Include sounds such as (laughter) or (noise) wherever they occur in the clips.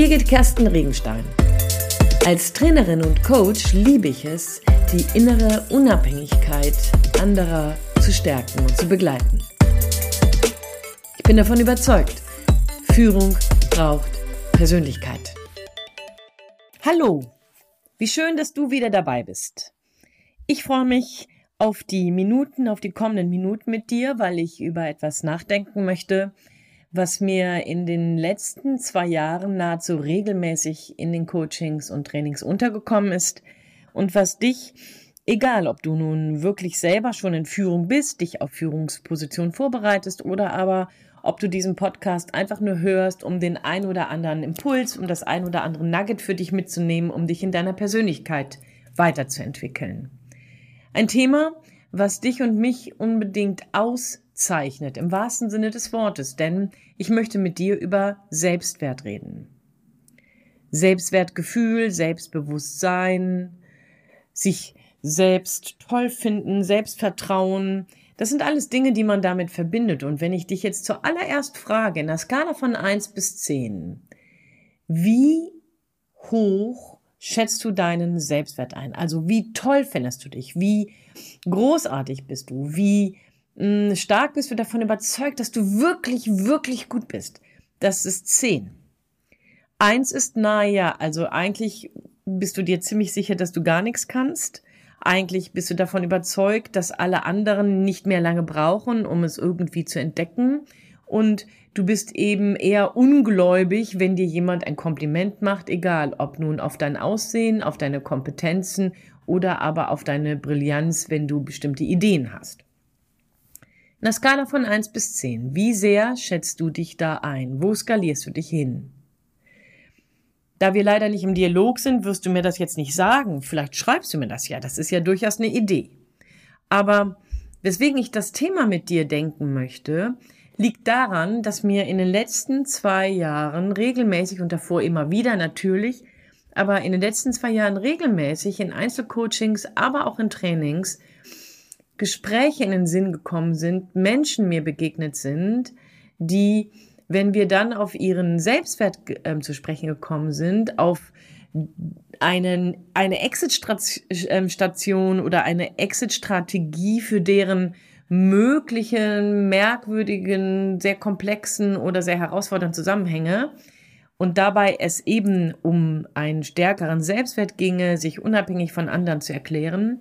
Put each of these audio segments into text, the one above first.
Birgit Kersten Regenstein. Als Trainerin und Coach liebe ich es, die innere Unabhängigkeit anderer zu stärken und zu begleiten. Ich bin davon überzeugt, Führung braucht Persönlichkeit. Hallo, wie schön, dass du wieder dabei bist. Ich freue mich auf die Minuten, auf die kommenden Minuten mit dir, weil ich über etwas nachdenken möchte, was mir in den letzten zwei Jahren nahezu regelmäßig in den Coachings und Trainings untergekommen ist und was dich, egal ob du nun wirklich selber schon in Führung bist, dich auf Führungsposition vorbereitest oder aber ob du diesen Podcast einfach nur hörst, um den ein oder anderen Impuls, um das ein oder andere Nugget für dich mitzunehmen, um dich in deiner Persönlichkeit weiterzuentwickeln. Ein Thema, was dich und mich unbedingt auszeichnet, im wahrsten Sinne des Wortes, denn ich möchte mit dir über Selbstwert reden. Selbstwertgefühl, Selbstbewusstsein, sich selbst toll finden, Selbstvertrauen, das sind alles Dinge, die man damit verbindet. Und wenn ich dich jetzt zuallererst frage, in der Skala von eins bis zehn, wie hoch schätzt du deinen Selbstwert ein? Also wie toll findest du dich? Wie großartig bist du? Wie mm, stark bist du davon überzeugt, dass du wirklich, wirklich gut bist? Das ist zehn. Eins ist naja, also eigentlich bist du dir ziemlich sicher, dass du gar nichts kannst. Eigentlich bist du davon überzeugt, dass alle anderen nicht mehr lange brauchen, um es irgendwie zu entdecken. Und du bist eben eher ungläubig, wenn dir jemand ein Kompliment macht, egal ob nun auf dein Aussehen, auf deine Kompetenzen oder aber auf deine Brillanz, wenn du bestimmte Ideen hast. Der Skala von eins bis zehn, wie sehr schätzt du dich da ein? Wo skalierst du dich hin? Da wir leider nicht im Dialog sind, wirst du mir das jetzt nicht sagen. Vielleicht schreibst du mir das ja. Das ist ja durchaus eine Idee. Aber weswegen ich das Thema mit dir denken möchte, liegt daran, dass mir in den letzten zwei Jahren regelmäßig und davor immer wieder natürlich, aber in den letzten zwei Jahren regelmäßig in Einzelcoachings, aber auch in Trainings Gespräche in den Sinn gekommen sind, Menschen mir begegnet sind, die wenn wir dann auf ihren Selbstwert äh, zu sprechen gekommen sind, auf einen, eine Exit-Station ähm, oder eine Exit-Strategie für deren möglichen, merkwürdigen, sehr komplexen oder sehr herausfordernden Zusammenhänge und dabei es eben um einen stärkeren Selbstwert ginge, sich unabhängig von anderen zu erklären,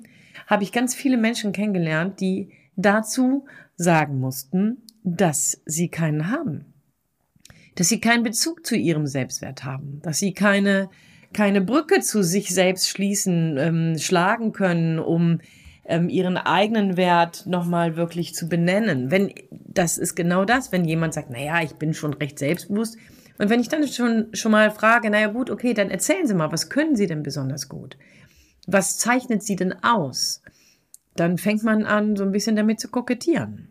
habe ich ganz viele Menschen kennengelernt, die dazu sagen mussten, dass sie keinen haben dass sie keinen Bezug zu ihrem Selbstwert haben, dass sie keine, keine Brücke zu sich selbst schließen, ähm, schlagen können, um ähm, ihren eigenen Wert nochmal wirklich zu benennen. Wenn, das ist genau das, wenn jemand sagt, naja, ich bin schon recht selbstbewusst. Und wenn ich dann schon, schon mal frage, naja gut, okay, dann erzählen Sie mal, was können Sie denn besonders gut? Was zeichnet Sie denn aus? Dann fängt man an, so ein bisschen damit zu kokettieren.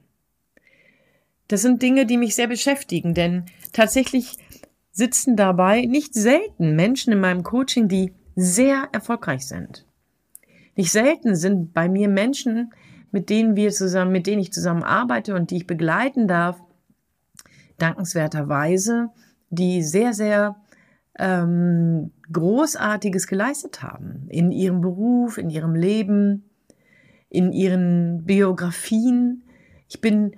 Das sind Dinge, die mich sehr beschäftigen, denn tatsächlich sitzen dabei nicht selten Menschen in meinem Coaching, die sehr erfolgreich sind. Nicht selten sind bei mir Menschen, mit denen wir zusammen, mit denen ich zusammen arbeite und die ich begleiten darf, dankenswerterweise, die sehr, sehr ähm, Großartiges geleistet haben in ihrem Beruf, in ihrem Leben, in ihren Biografien. Ich bin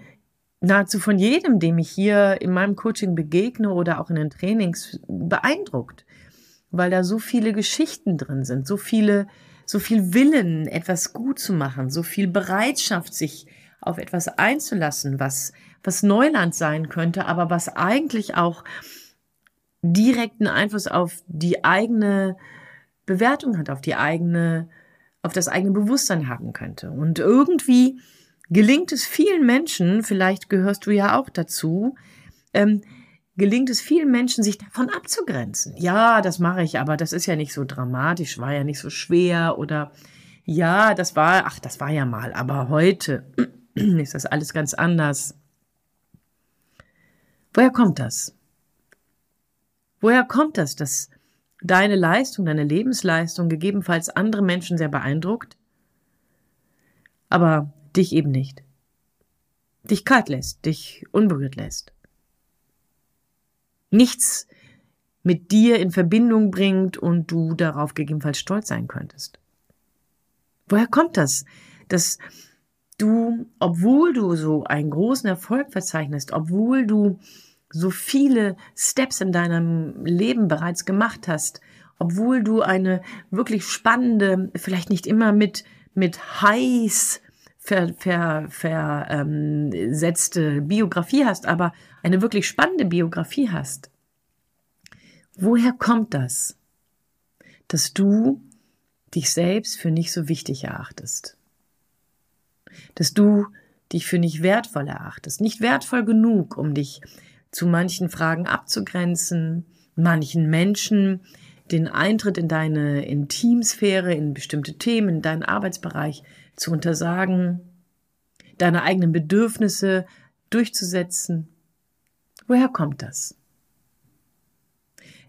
nahezu von jedem, dem ich hier in meinem Coaching begegne oder auch in den Trainings, beeindruckt, weil da so viele Geschichten drin sind, so viele, so viel Willen, etwas gut zu machen, so viel Bereitschaft, sich auf etwas einzulassen, was, was Neuland sein könnte, aber was eigentlich auch direkten Einfluss auf die eigene Bewertung hat, auf die eigene, auf das eigene Bewusstsein haben könnte. Und irgendwie gelingt es vielen Menschen, vielleicht gehörst du ja auch dazu, ähm, gelingt es vielen Menschen, sich davon abzugrenzen. Ja, das mache ich, aber das ist ja nicht so dramatisch, war ja nicht so schwer oder ja, das war, ach, das war ja mal, aber heute (clears throat) ist das alles ganz anders. Woher kommt das? Woher kommt das, dass deine Leistung, deine Lebensleistung gegebenenfalls andere Menschen sehr beeindruckt, aber dich eben nicht. Dich kalt lässt, dich unberührt lässt. Nichts mit dir in Verbindung bringt und du darauf gegebenenfalls stolz sein könntest. Woher kommt das? Dass du, obwohl du so einen großen Erfolg verzeichnest, obwohl du so viele Steps in deinem Leben bereits gemacht hast, obwohl du eine wirklich spannende, vielleicht nicht immer mit, mit heiß ver, ver, versetzte ähm, Biografie hast, aber eine wirklich spannende Biografie hast. Woher kommt das, dass du dich selbst für nicht so wichtig erachtest? Dass du dich für nicht wertvoll erachtest, nicht wertvoll genug, um dich zu manchen Fragen abzugrenzen, manchen Menschen den Eintritt in deine Intimsphäre, in bestimmte Themen, in deinen Arbeitsbereich zu untersagen, deine eigenen Bedürfnisse durchzusetzen. Woher kommt das?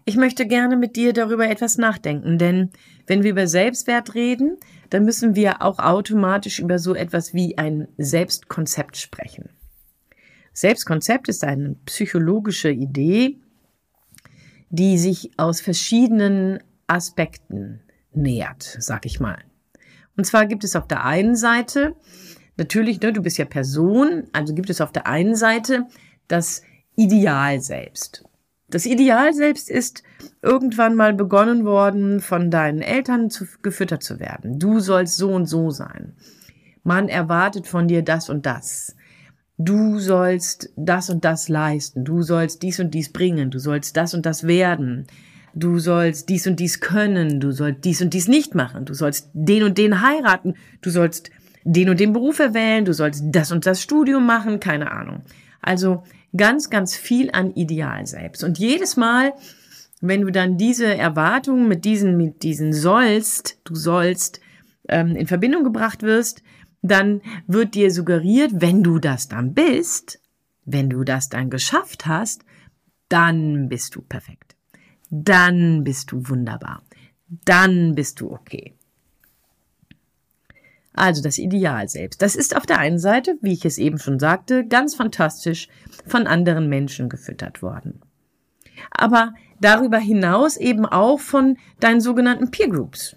Ich möchte gerne mit dir darüber etwas nachdenken, denn wenn wir über Selbstwert reden, dann müssen wir auch automatisch über so etwas wie ein Selbstkonzept sprechen. Selbstkonzept ist eine psychologische Idee, die sich aus verschiedenen Aspekten nähert, sag ich mal. Und zwar gibt es auf der einen Seite, natürlich, ne, du bist ja Person, also gibt es auf der einen Seite das Ideal selbst. Das Ideal selbst ist irgendwann mal begonnen worden, von deinen Eltern zu, gefüttert zu werden. Du sollst so und so sein. Man erwartet von dir das und das. Du sollst das und das leisten. Du sollst dies und dies bringen. Du sollst das und das werden. Du sollst dies und dies können. Du sollst dies und dies nicht machen. Du sollst den und den heiraten. Du sollst den und den Beruf erwählen. Du sollst das und das Studium machen. Keine Ahnung. Also ganz, ganz viel an Ideal selbst. Und jedes Mal, wenn du dann diese Erwartungen mit diesen, mit diesen sollst, du sollst, ähm, in Verbindung gebracht wirst, dann wird dir suggeriert, wenn du das dann bist, wenn du das dann geschafft hast, dann bist du perfekt. Dann bist du wunderbar. Dann bist du okay. Also das Ideal selbst. Das ist auf der einen Seite, wie ich es eben schon sagte, ganz fantastisch von anderen Menschen gefüttert worden. Aber darüber hinaus eben auch von deinen sogenannten Peer Groups.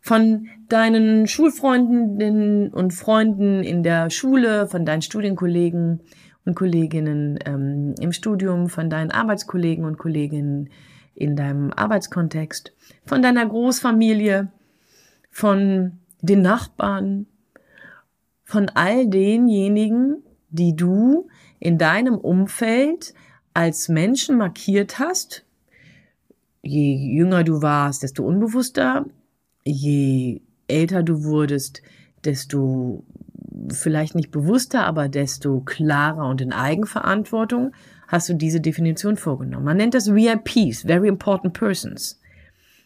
Von deinen Schulfreundinnen und Freunden in der Schule, von deinen Studienkollegen und Kolleginnen ähm, im Studium, von deinen Arbeitskollegen und Kolleginnen in deinem Arbeitskontext, von deiner Großfamilie, von den Nachbarn, von all denjenigen, die du in deinem Umfeld als Menschen markiert hast. Je jünger du warst, desto unbewusster. Je älter du wurdest, desto vielleicht nicht bewusster, aber desto klarer und in Eigenverantwortung hast du diese Definition vorgenommen. Man nennt das VIPs, Very Important Persons.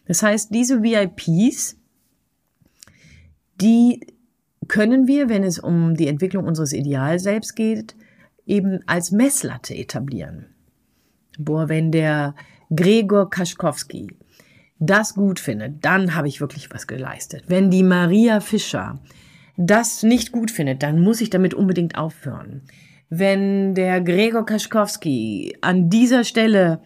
Das heißt, diese VIPs die können wir, wenn es um die Entwicklung unseres Idealselbst geht, eben als Messlatte etablieren. Boah, wenn der Gregor Kaschkowski das gut findet, dann habe ich wirklich was geleistet. Wenn die Maria Fischer das nicht gut findet, dann muss ich damit unbedingt aufhören. Wenn der Gregor Kaschkowski an dieser Stelle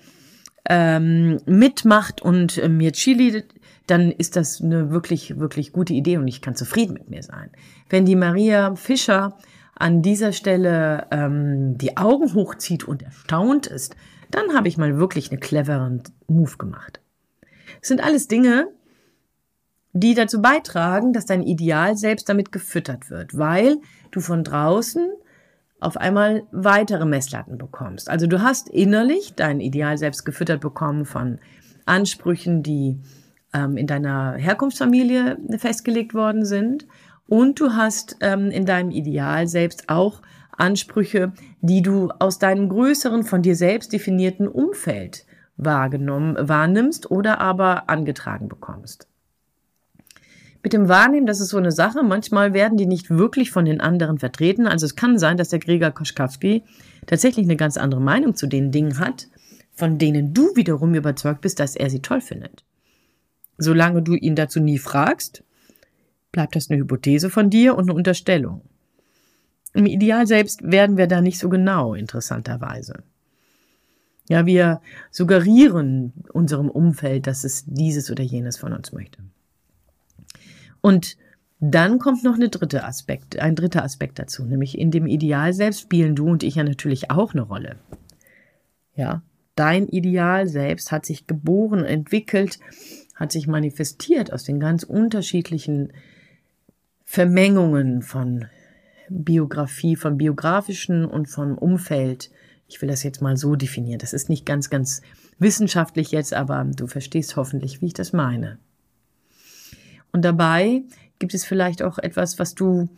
ähm, mitmacht und äh, mir Chili dann ist das eine wirklich, wirklich gute Idee und ich kann zufrieden mit mir sein. Wenn die Maria Fischer an dieser Stelle ähm, die Augen hochzieht und erstaunt ist, dann habe ich mal wirklich einen cleveren Move gemacht. Es sind alles Dinge, die dazu beitragen, dass dein Ideal selbst damit gefüttert wird, weil du von draußen auf einmal weitere Messlatten bekommst. Also du hast innerlich dein Ideal selbst gefüttert bekommen von Ansprüchen, die ähm, in deiner Herkunftsfamilie festgelegt worden sind. Und du hast ähm, in deinem Ideal selbst auch Ansprüche, die du aus deinem größeren, von dir selbst definierten Umfeld wahrgenommen, wahrnimmst oder aber angetragen bekommst. Mit dem Wahrnehmen, das ist so eine Sache. Manchmal werden die nicht wirklich von den anderen vertreten. Also es kann sein, dass der Gregor Koschkowski tatsächlich eine ganz andere Meinung zu den Dingen hat, von denen du wiederum überzeugt bist, dass er sie toll findet. Solange du ihn dazu nie fragst, bleibt das eine Hypothese von dir und eine Unterstellung. Im Ideal selbst werden wir da nicht so genau, interessanterweise. Ja, wir suggerieren unserem Umfeld, dass es dieses oder jenes von uns möchte. Und dann kommt noch eine dritte Aspekt, ein dritter Aspekt dazu, nämlich in dem Ideal selbst spielen du und ich ja natürlich auch eine Rolle. Ja, dein Ideal selbst hat sich geboren, entwickelt, hat sich manifestiert aus den ganz unterschiedlichen Vermengungen von Biografie, von biografischen und vom Umfeld. Ich will das jetzt mal so definieren. Das ist nicht ganz, ganz wissenschaftlich jetzt, aber du verstehst hoffentlich, wie ich das meine. Und dabei gibt es vielleicht auch etwas, was du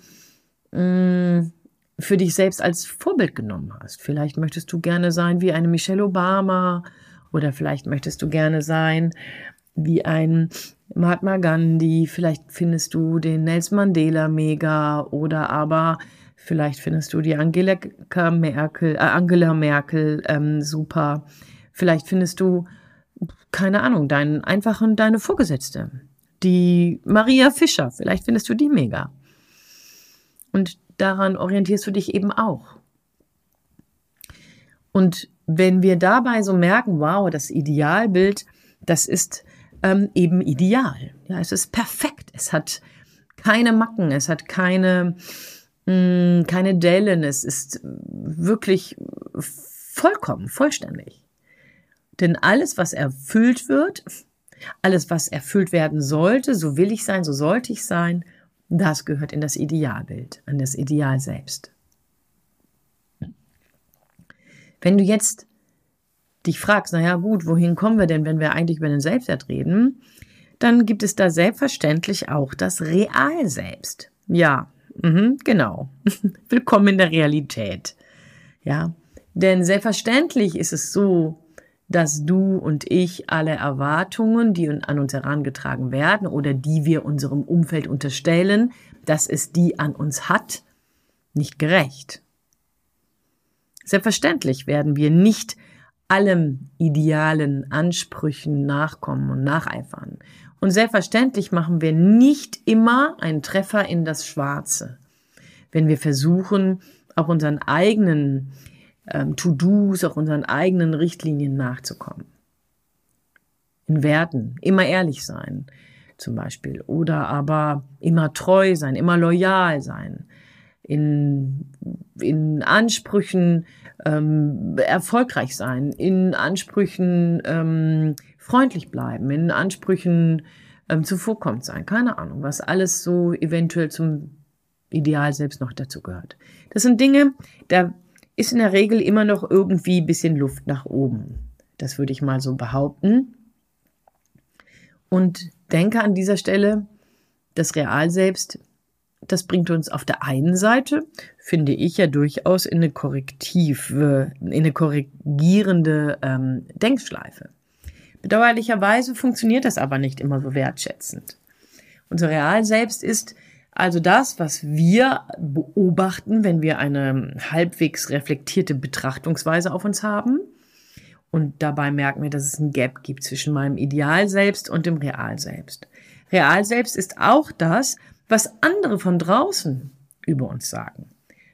mh, mm, für dich selbst als Vorbild genommen hast. Vielleicht möchtest du gerne sein wie eine Michelle Obama oder vielleicht möchtest du gerne sein wie ein Mahatma Gandhi, vielleicht findest du den Nelson Mandela mega oder aber vielleicht findest du die Angela Merkel, äh, Angela Merkel ähm, super. Vielleicht findest du, keine Ahnung, deinen einfachen, deine Vorgesetzte, die Maria Fischer, vielleicht findest du die mega. Und daran orientierst du dich eben auch. Und wenn wir dabei so merken, wow, das Idealbild, das ist ähm, eben ideal. Ja, es ist perfekt. Es hat keine Macken, es hat keine, mh, mm, keine Dellen, es ist wirklich vollkommen, vollständig. Denn alles, was erfüllt wird, alles, was erfüllt werden sollte, so will ich sein, so sollte ich sein, das gehört in das Idealbild, an das Ideal selbst. Wenn du jetzt dich fragst, naja gut, wohin kommen wir denn, wenn wir eigentlich über den Selbstwert reden, dann gibt es da selbstverständlich auch das Real selbst. Ja, mhm, genau. (laughs) Willkommen in der Realität. Ja, denn selbstverständlich ist es so, dass du und ich alle Erwartungen, die an uns herangetragen werden oder die wir unserem Umfeld unterstellen, dass es die an uns hat, nicht gerecht. Selbstverständlich werden wir nicht allem idealen Ansprüchen nachkommen und nacheifern. Und selbstverständlich machen wir nicht immer einen Treffer in das Schwarze, wenn wir versuchen, auch unseren eigenen ähm, To-Dos, auch unseren eigenen Richtlinien nachzukommen. In Werten, immer ehrlich sein, zum Beispiel, oder aber immer treu sein, immer loyal sein, in, in Ansprüchen ähm, erfolgreich sein, in Ansprüchen ähm, freundlich bleiben, in Ansprüchen ähm, zuvorkommt sein, keine Ahnung, was alles so eventuell zum Ideal selbst noch dazu gehört. Das sind Dinge, da ist in der Regel immer noch irgendwie ein bisschen Luft nach oben. Das würde ich mal so behaupten. Und denke an dieser Stelle, das Real selbst das bringt uns auf der einen Seite, finde ich ja durchaus in eine korrektive, in eine korrigierende ähm, Denkschleife. Bedauerlicherweise funktioniert das aber nicht immer so wertschätzend. Unser Real selbst ist also das, was wir beobachten, wenn wir eine halbwegs reflektierte Betrachtungsweise auf uns haben. Und dabei merken wir, dass es ein Gap gibt zwischen meinem Ideal selbst und dem Real selbst. Real selbst ist auch das, was andere von draußen über uns sagen.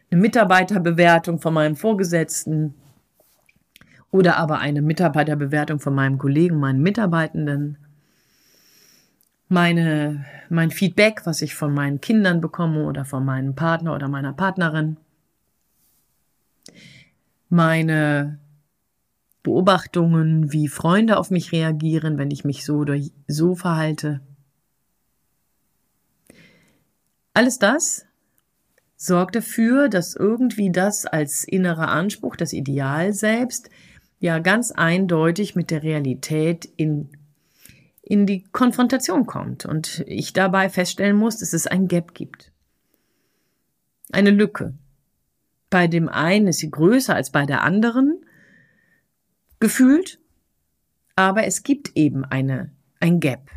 Eine Mitarbeiterbewertung von meinem Vorgesetzten oder aber eine Mitarbeiterbewertung von meinem Kollegen, meinen Mitarbeitenden. Meine, mein Feedback, was ich von meinen Kindern bekomme oder von meinem Partner oder meiner Partnerin. Meine Beobachtungen, wie Freunde auf mich reagieren, wenn ich mich so oder so verhalte. Alles das sorgt dafür, dass irgendwie das als innerer Anspruch, das Ideal selbst, ja ganz eindeutig mit der Realität in, in die Konfrontation kommt und ich dabei feststellen muss, dass es ein Gap gibt. Eine Lücke. Bei dem einen ist sie größer als bei der anderen, gefühlt, aber es gibt eben eine, ein Gap.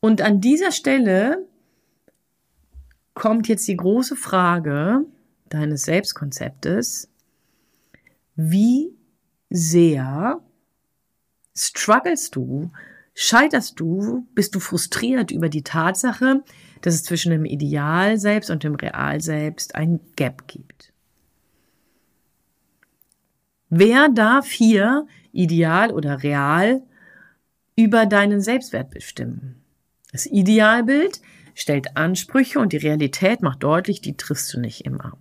Und an dieser Stelle kommt jetzt die große Frage deines Selbstkonzeptes, wie sehr strugglest du, scheiterst du, bist du frustriert über die Tatsache, dass es zwischen dem Ideal selbst und dem Real selbst ein Gap gibt. Wer darf hier ideal oder real über deinen Selbstwert bestimmen? Das Idealbild stellt Ansprüche und die Realität macht deutlich, die triffst du nicht immer.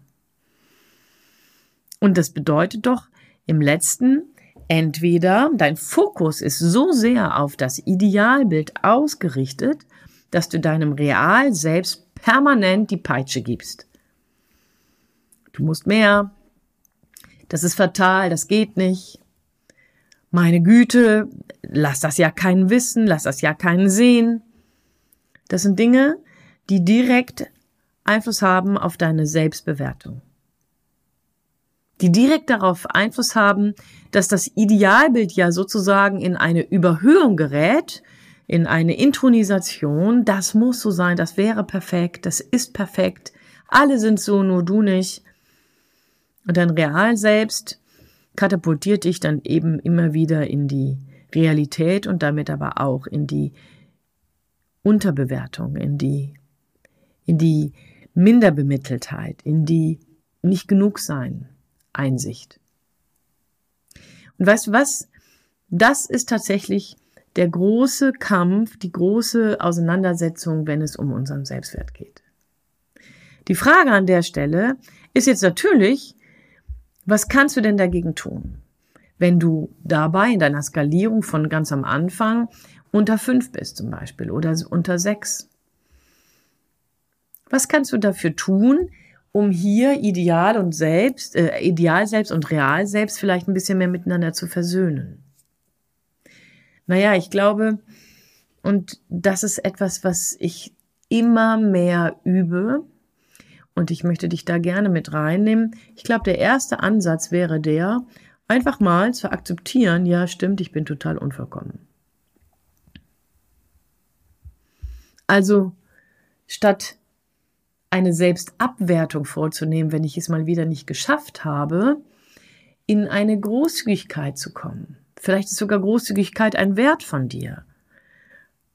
Und das bedeutet doch im letzten, entweder dein Fokus ist so sehr auf das Idealbild ausgerichtet, dass du deinem Real selbst permanent die Peitsche gibst. Du musst mehr. Das ist fatal, das geht nicht. Meine Güte, lass das ja keinen wissen, lass das ja keinen sehen. Das sind Dinge, die direkt Einfluss haben auf deine Selbstbewertung. Die direkt darauf Einfluss haben, dass das Idealbild ja sozusagen in eine Überhöhung gerät, in eine Intronisation. Das muss so sein, das wäre perfekt, das ist perfekt. Alle sind so, nur du nicht. Und dein Real selbst katapultiert dich dann eben immer wieder in die Realität und damit aber auch in die Unterbewertung, in die, in die Minderbemitteltheit, in die nicht genug sein, Einsicht. Und weißt du was? Das ist tatsächlich der große Kampf, die große Auseinandersetzung, wenn es um unseren Selbstwert geht. Die Frage an der Stelle ist jetzt natürlich, was kannst du denn dagegen tun? Wenn du dabei in deiner Skalierung von ganz am Anfang unter fünf bist zum Beispiel oder unter sechs. Was kannst du dafür tun, um hier Ideal und Selbst, äh, Ideal selbst und Real selbst vielleicht ein bisschen mehr miteinander zu versöhnen? Naja, ich glaube, und das ist etwas, was ich immer mehr übe, und ich möchte dich da gerne mit reinnehmen. Ich glaube, der erste Ansatz wäre der, einfach mal zu akzeptieren, ja, stimmt, ich bin total unvollkommen. Also statt eine Selbstabwertung vorzunehmen, wenn ich es mal wieder nicht geschafft habe, in eine Großzügigkeit zu kommen. Vielleicht ist sogar Großzügigkeit ein Wert von dir.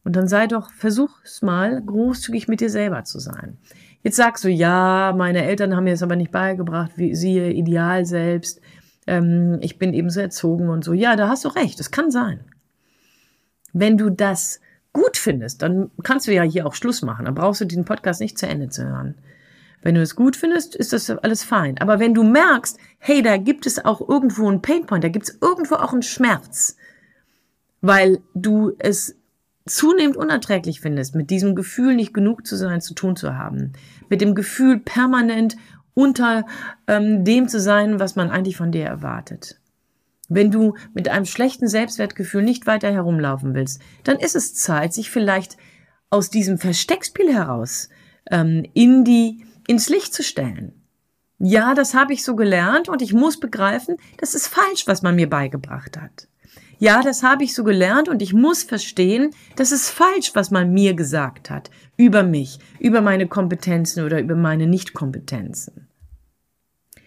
Und dann sei doch, versuch es mal, großzügig mit dir selber zu sein. Jetzt sagst du, ja, meine Eltern haben mir das aber nicht beigebracht, wie siehe ideal selbst. Ähm, ich bin eben so erzogen und so. Ja, da hast du recht, das kann sein. Wenn du das gut findest, dann kannst du ja hier auch Schluss machen. Dann brauchst du diesen Podcast nicht zu Ende zu hören. Wenn du es gut findest, ist das alles fein. Aber wenn du merkst, hey, da gibt es auch irgendwo einen Painpoint, da gibt es irgendwo auch einen Schmerz, weil du es zunehmend unerträglich findest, mit diesem Gefühl nicht genug zu sein, zu tun zu haben, mit dem Gefühl permanent unter ähm, dem zu sein, was man eigentlich von dir erwartet, wenn du mit einem schlechten Selbstwertgefühl nicht weiter herumlaufen willst, dann ist es Zeit, sich vielleicht aus diesem Versteckspiel heraus ähm, in die, ins Licht zu stellen. Ja, das habe ich so gelernt und ich muss begreifen, das ist falsch, was man mir beigebracht hat. Ja, das habe ich so gelernt und ich muss verstehen, das ist falsch, was man mir gesagt hat über mich, über meine Kompetenzen oder über meine Nichtkompetenzen.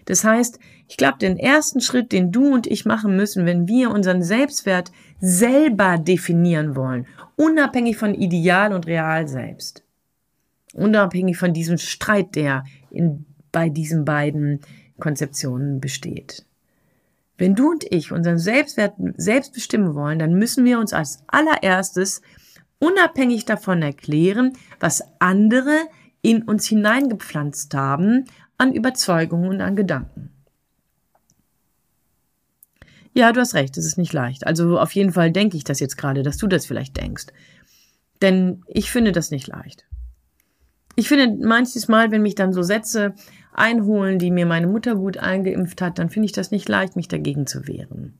Das heißt, ich glaube, den ersten Schritt, den du und ich machen müssen, wenn wir unseren Selbstwert selber definieren wollen, unabhängig von Ideal und Real selbst, unabhängig von diesem Streit, der in, bei diesen beiden Konzeptionen besteht. Wenn du und ich unseren Selbstwert selbst bestimmen wollen, dann müssen wir uns als allererstes unabhängig davon erklären, was andere in uns hineingepflanzt haben an Überzeugungen und an Gedanken. Ja, du hast recht, es ist nicht leicht. Also auf jeden Fall denke ich das jetzt gerade, dass du das vielleicht denkst. Denn ich finde das nicht leicht. Ich finde manches Mal, wenn mich dann so Sätze einholen, die mir meine Mutter gut eingeimpft hat, dann finde ich das nicht leicht, mich dagegen zu wehren.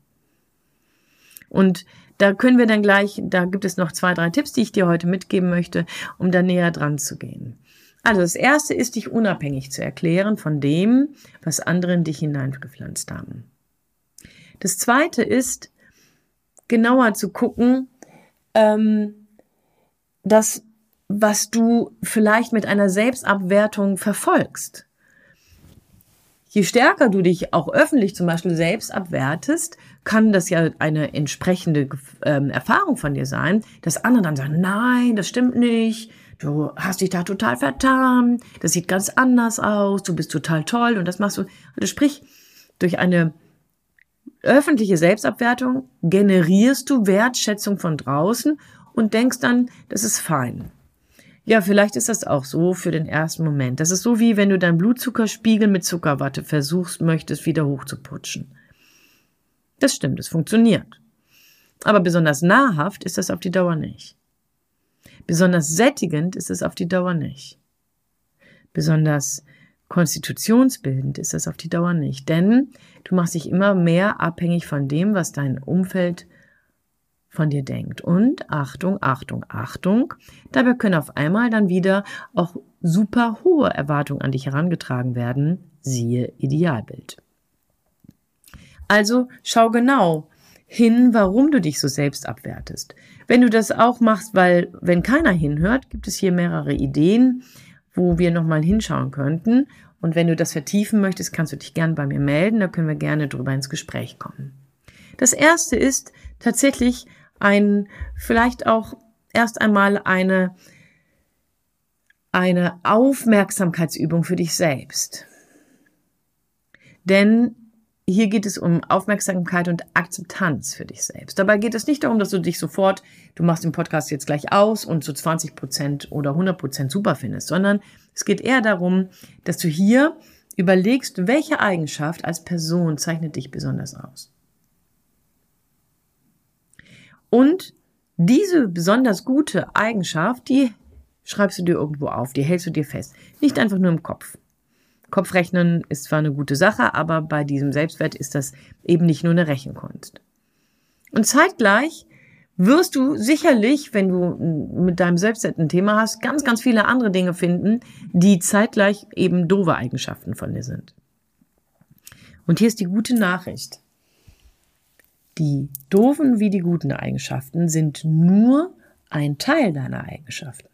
Und da können wir dann gleich, da gibt es noch zwei, drei Tipps, die ich dir heute mitgeben möchte, um da näher dran zu gehen. Also das erste ist, dich unabhängig zu erklären von dem, was andere in dich hineingepflanzt haben. Das zweite ist, genauer zu gucken, ähm, das, was du vielleicht mit einer Selbstabwertung verfolgst. Je stärker du dich auch öffentlich zum Beispiel selbst abwertest, kann das ja eine entsprechende ähm, Erfahrung von dir sein, dass andere dann sagen, nein, das stimmt nicht, du hast dich da total vertan, das sieht ganz anders aus, du bist total toll und das machst du. Also sprich, durch eine öffentliche Selbstabwertung generierst du Wertschätzung von draußen und denkst dann, das ist fein. Ja, vielleicht ist das auch so für den ersten Moment. Das ist so wie wenn du deinen Blutzuckerspiegel mit Zuckerwatte versuchst, möchtest wieder hochzuputschen. Das stimmt, es funktioniert. Aber besonders nahrhaft ist das auf die Dauer nicht. Besonders sättigend ist es auf die Dauer nicht. Besonders konstitutionsbildend ist das auf die Dauer nicht. Denn du machst dich immer mehr abhängig von dem, was dein Umfeld von dir denkt. Und Achtung, Achtung, Achtung, dabei können auf einmal dann wieder auch super hohe Erwartungen an dich herangetragen werden, siehe Idealbild. Also schau genau hin, warum du dich so selbst abwertest. Wenn du das auch machst, weil wenn keiner hinhört, gibt es hier mehrere Ideen, wo wir nochmal hinschauen könnten. Und wenn du das vertiefen möchtest, kannst du dich gerne bei mir melden, da können wir gerne drüber ins Gespräch kommen. Das erste ist tatsächlich ein, vielleicht auch erst einmal eine, eine Aufmerksamkeitsübung für dich selbst. Denn hier geht es um Aufmerksamkeit und Akzeptanz für dich selbst. Dabei geht es nicht darum, dass du dich sofort, du machst den Podcast jetzt gleich aus und so 20 Prozent oder 100 Prozent super findest, sondern es geht eher darum, dass du hier überlegst, welche Eigenschaft als Person zeichnet dich besonders aus. Und diese besonders gute Eigenschaft, die schreibst du dir irgendwo auf, die hältst du dir fest. Nicht einfach nur im Kopf. Kopfrechnen ist zwar eine gute Sache, aber bei diesem Selbstwert ist das eben nicht nur eine Rechenkunst. Und zeitgleich wirst du sicherlich, wenn du mit deinem Selbstwert ein Thema hast, ganz, ganz viele andere Dinge finden, die zeitgleich eben doofe Eigenschaften von dir sind. Und hier ist die gute Nachricht. Die doofen wie die guten Eigenschaften sind nur ein Teil deiner Eigenschaften.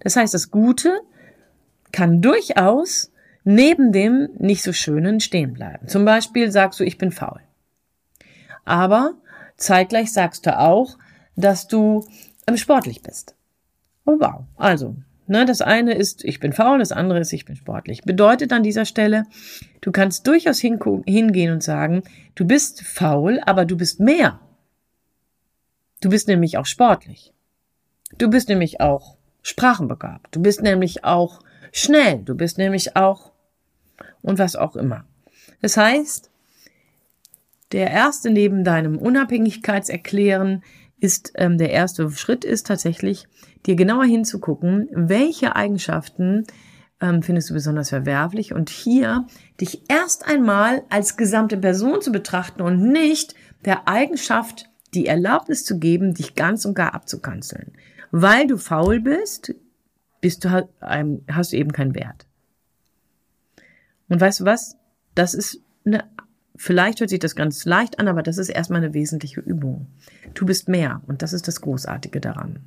Das heißt, das Gute kann durchaus neben dem nicht so schönen stehen bleiben. Zum Beispiel sagst du, ich bin faul. Aber zeitgleich sagst du auch, dass du ähm, sportlich bist. Oh wow. Also, Ne, das eine ist, ich bin faul, das andere ist, ich bin sportlich. Bedeutet an dieser Stelle, du kannst durchaus hingehen und sagen, du bist faul, aber du bist mehr. Du bist nämlich auch sportlich. Du bist nämlich auch sprachenbegabt. Du bist nämlich auch schnell. Du bist nämlich auch und was auch immer. Das heißt, der erste neben deinem Unabhängigkeitserklären ist ähm, der erste Schritt ist tatsächlich, dir genauer hinzugucken, welche Eigenschaften ähm, findest du besonders verwerflich und hier dich erst einmal als gesamte Person zu betrachten und nicht der Eigenschaft die Erlaubnis zu geben, dich ganz und gar abzukanzeln. Weil du faul bist, bist du halt, hast du eben keinen Wert. Und weißt du was? Das ist eine Vielleicht hört sich das ganz leicht an, aber das ist erstmal eine wesentliche Übung. Du bist mehr und das ist das Großartige daran.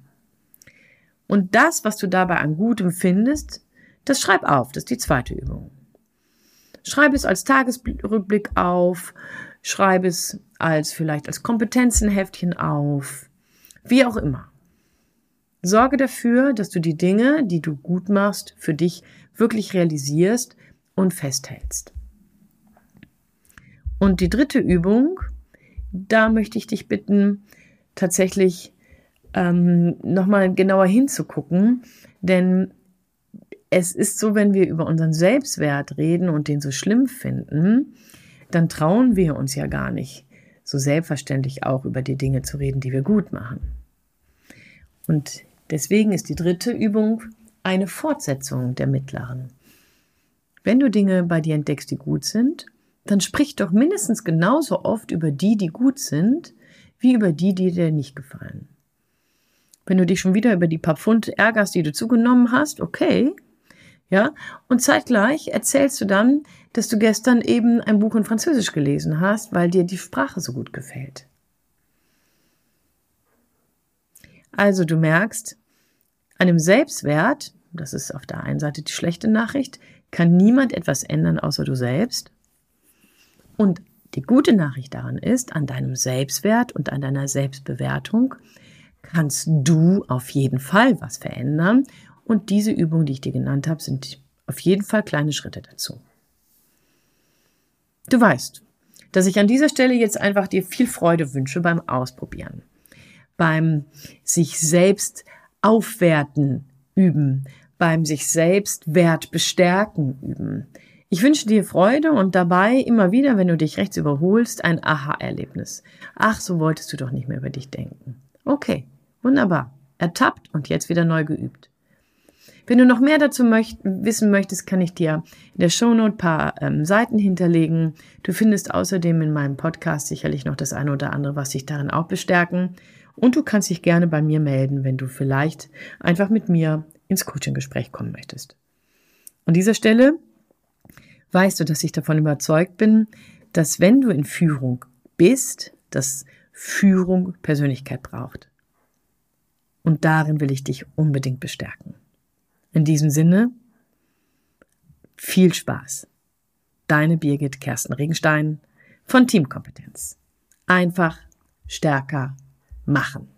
Und das, was du dabei an Gutem findest, das schreib auf. Das ist die zweite Übung. Schreib es als Tagesrückblick auf, schreib es als vielleicht als Kompetenzenheftchen auf, wie auch immer. Sorge dafür, dass du die Dinge, die du gut machst, für dich wirklich realisierst und festhältst. Und die dritte Übung, da möchte ich dich bitten, tatsächlich ähm, nochmal genauer hinzugucken, denn es ist so, wenn wir über unseren Selbstwert reden und den so schlimm finden, dann trauen wir uns ja gar nicht, so selbstverständlich auch über die Dinge zu reden, die wir gut machen. Und deswegen ist die dritte Übung eine Fortsetzung der mittleren. Wenn du Dinge bei dir entdeckst, die gut sind, dann sprich doch mindestens genauso oft über die, die gut sind, wie über die, die dir nicht gefallen. Wenn du dich schon wieder über die paar Pfund ärgerst, die du zugenommen hast, okay. Ja, und zeitgleich erzählst du dann, dass du gestern eben ein Buch in Französisch gelesen hast, weil dir die Sprache so gut gefällt. Also du merkst, an dem Selbstwert, das ist auf der einen Seite die schlechte Nachricht, kann niemand etwas ändern außer du selbst. Und die gute Nachricht daran ist, an deinem Selbstwert und an deiner Selbstbewertung kannst du auf jeden Fall was verändern. Und diese Übungen, die ich dir genannt habe, sind auf jeden Fall kleine Schritte dazu. Du weißt, dass ich an dieser Stelle jetzt einfach dir viel Freude wünsche beim Ausprobieren, beim sich selbst aufwerten üben, beim sich selbst Wert bestärken üben. Ich wünsche dir Freude und dabei immer wieder, wenn du dich rechts überholst, ein Aha-Erlebnis. Ach, so wolltest du doch nicht mehr über dich denken. Okay, wunderbar. Ertappt und jetzt wieder neu geübt. Wenn du noch mehr dazu möcht wissen möchtest, kann ich dir in der Shownote paar ähm, Seiten hinterlegen. Du findest außerdem in meinem Podcast sicherlich noch das eine oder andere, was dich darin auch bestärken. Und du kannst dich gerne bei mir melden, wenn du vielleicht einfach mit mir ins Coaching-Gespräch kommen möchtest. An dieser Stelle weißt du, dass ich davon überzeugt bin, dass wenn du in Führung bist, dass Führung Persönlichkeit braucht. Und darin will ich dich unbedingt bestärken. In diesem Sinne, viel Spaß. Deine Birgit Kersten Regenstein von Teamkompetenz. Einfach stärker machen.